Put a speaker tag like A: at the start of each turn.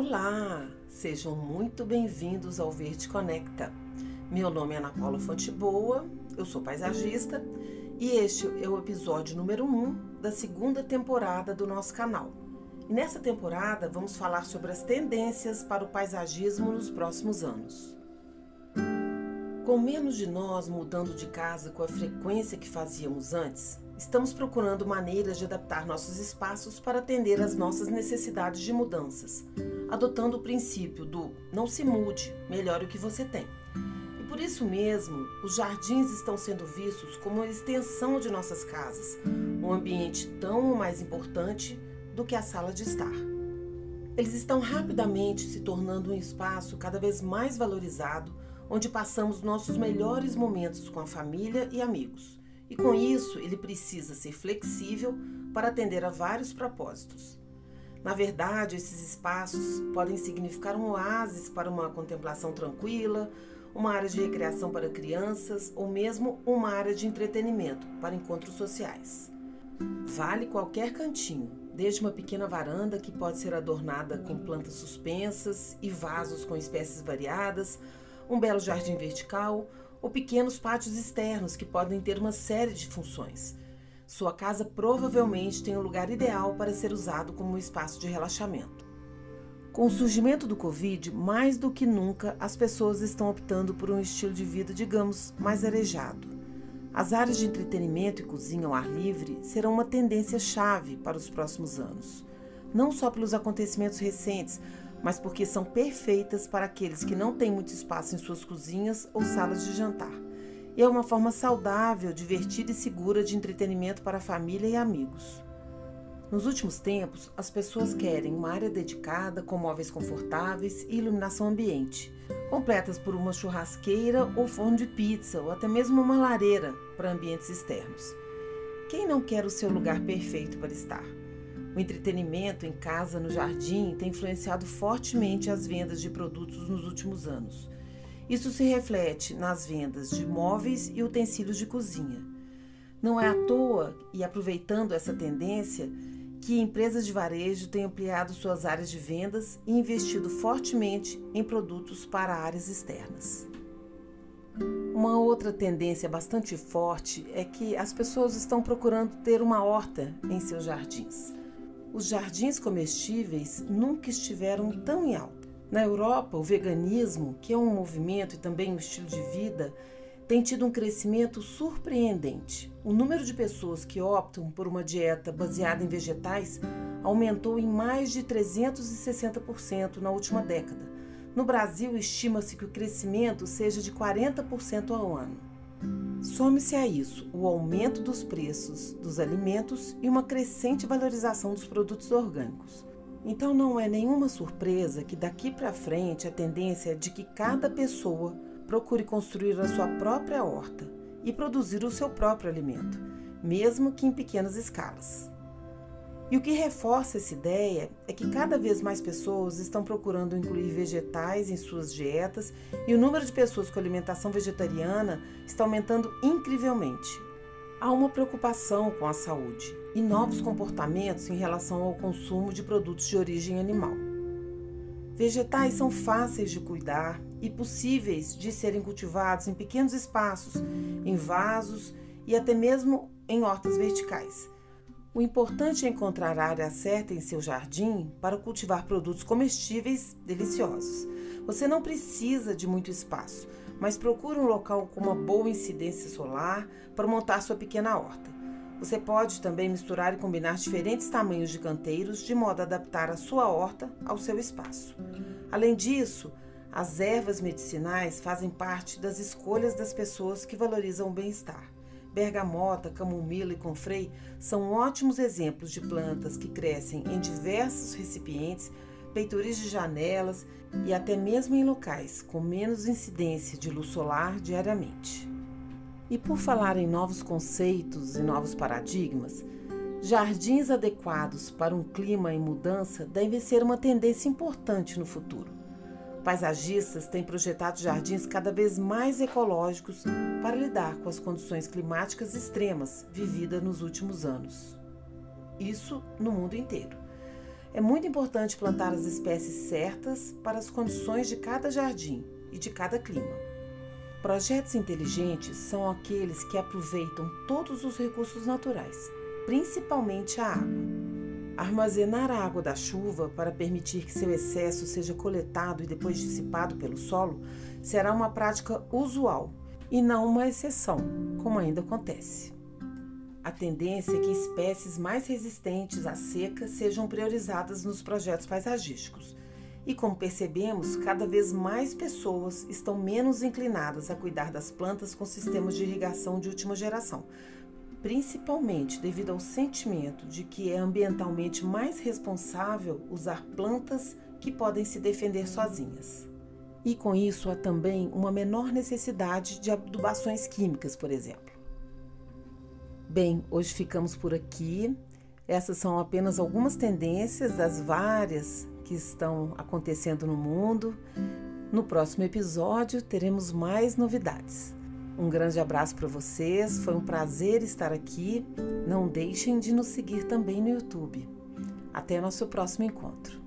A: Olá, sejam muito bem-vindos ao Verde Conecta. Meu nome é Ana Paula Fonte Boa, eu sou paisagista e este é o episódio número 1 um da segunda temporada do nosso canal. E nessa temporada vamos falar sobre as tendências para o paisagismo nos próximos anos. Com menos de nós mudando de casa com a frequência que fazíamos antes, estamos procurando maneiras de adaptar nossos espaços para atender às nossas necessidades de mudanças, adotando o princípio do não se mude, melhore o que você tem. E por isso mesmo, os jardins estão sendo vistos como uma extensão de nossas casas, um ambiente tão mais importante do que a sala de estar. Eles estão rapidamente se tornando um espaço cada vez mais valorizado, onde passamos nossos melhores momentos com a família e amigos. E com isso, ele precisa ser flexível para atender a vários propósitos. Na verdade, esses espaços podem significar um oásis para uma contemplação tranquila, uma área de recreação para crianças ou mesmo uma área de entretenimento para encontros sociais. Vale qualquer cantinho, desde uma pequena varanda que pode ser adornada com plantas suspensas e vasos com espécies variadas, um belo jardim vertical ou pequenos pátios externos que podem ter uma série de funções sua casa provavelmente tem o um lugar ideal para ser usado como um espaço de relaxamento. Com o surgimento do Covid, mais do que nunca, as pessoas estão optando por um estilo de vida, digamos, mais arejado. As áreas de entretenimento e cozinha ao ar livre serão uma tendência chave para os próximos anos, não só pelos acontecimentos recentes, mas porque são perfeitas para aqueles que não têm muito espaço em suas cozinhas ou salas de jantar e é uma forma saudável, divertida e segura de entretenimento para a família e amigos. Nos últimos tempos, as pessoas querem uma área dedicada com móveis confortáveis e iluminação ambiente, completas por uma churrasqueira ou forno de pizza, ou até mesmo uma lareira para ambientes externos. Quem não quer o seu lugar perfeito para estar? O entretenimento em casa, no jardim, tem influenciado fortemente as vendas de produtos nos últimos anos. Isso se reflete nas vendas de móveis e utensílios de cozinha. Não é à toa, e aproveitando essa tendência, que empresas de varejo têm ampliado suas áreas de vendas e investido fortemente em produtos para áreas externas. Uma outra tendência bastante forte é que as pessoas estão procurando ter uma horta em seus jardins. Os jardins comestíveis nunca estiveram tão em alta. Na Europa, o veganismo, que é um movimento e também um estilo de vida, tem tido um crescimento surpreendente. O número de pessoas que optam por uma dieta baseada em vegetais aumentou em mais de 360% na última década. No Brasil, estima-se que o crescimento seja de 40% ao ano. Some-se a isso o aumento dos preços dos alimentos e uma crescente valorização dos produtos orgânicos. Então não é nenhuma surpresa que daqui para frente a tendência é de que cada pessoa procure construir a sua própria horta e produzir o seu próprio alimento, mesmo que em pequenas escalas. E o que reforça essa ideia é que cada vez mais pessoas estão procurando incluir vegetais em suas dietas e o número de pessoas com alimentação vegetariana está aumentando incrivelmente. Há uma preocupação com a saúde e novos comportamentos em relação ao consumo de produtos de origem animal. Vegetais são fáceis de cuidar e possíveis de serem cultivados em pequenos espaços, em vasos e até mesmo em hortas verticais. O importante é encontrar a área certa em seu jardim para cultivar produtos comestíveis deliciosos. Você não precisa de muito espaço mas procure um local com uma boa incidência solar para montar sua pequena horta. Você pode também misturar e combinar diferentes tamanhos de canteiros de modo a adaptar a sua horta ao seu espaço. Além disso, as ervas medicinais fazem parte das escolhas das pessoas que valorizam o bem-estar. Bergamota, camomila e confrei são ótimos exemplos de plantas que crescem em diversos recipientes peitoris de janelas e até mesmo em locais com menos incidência de luz solar diariamente. E por falar em novos conceitos e novos paradigmas, jardins adequados para um clima em mudança devem ser uma tendência importante no futuro. Paisagistas têm projetado jardins cada vez mais ecológicos para lidar com as condições climáticas extremas vividas nos últimos anos. Isso no mundo inteiro. É muito importante plantar as espécies certas para as condições de cada jardim e de cada clima. Projetos inteligentes são aqueles que aproveitam todos os recursos naturais, principalmente a água. Armazenar a água da chuva para permitir que seu excesso seja coletado e depois dissipado pelo solo será uma prática usual e não uma exceção, como ainda acontece. A tendência é que espécies mais resistentes à seca sejam priorizadas nos projetos paisagísticos. E como percebemos, cada vez mais pessoas estão menos inclinadas a cuidar das plantas com sistemas de irrigação de última geração, principalmente devido ao sentimento de que é ambientalmente mais responsável usar plantas que podem se defender sozinhas. E com isso há também uma menor necessidade de adubações químicas, por exemplo. Bem, hoje ficamos por aqui. Essas são apenas algumas tendências das várias que estão acontecendo no mundo. No próximo episódio teremos mais novidades. Um grande abraço para vocês, foi um prazer estar aqui. Não deixem de nos seguir também no YouTube. Até nosso próximo encontro.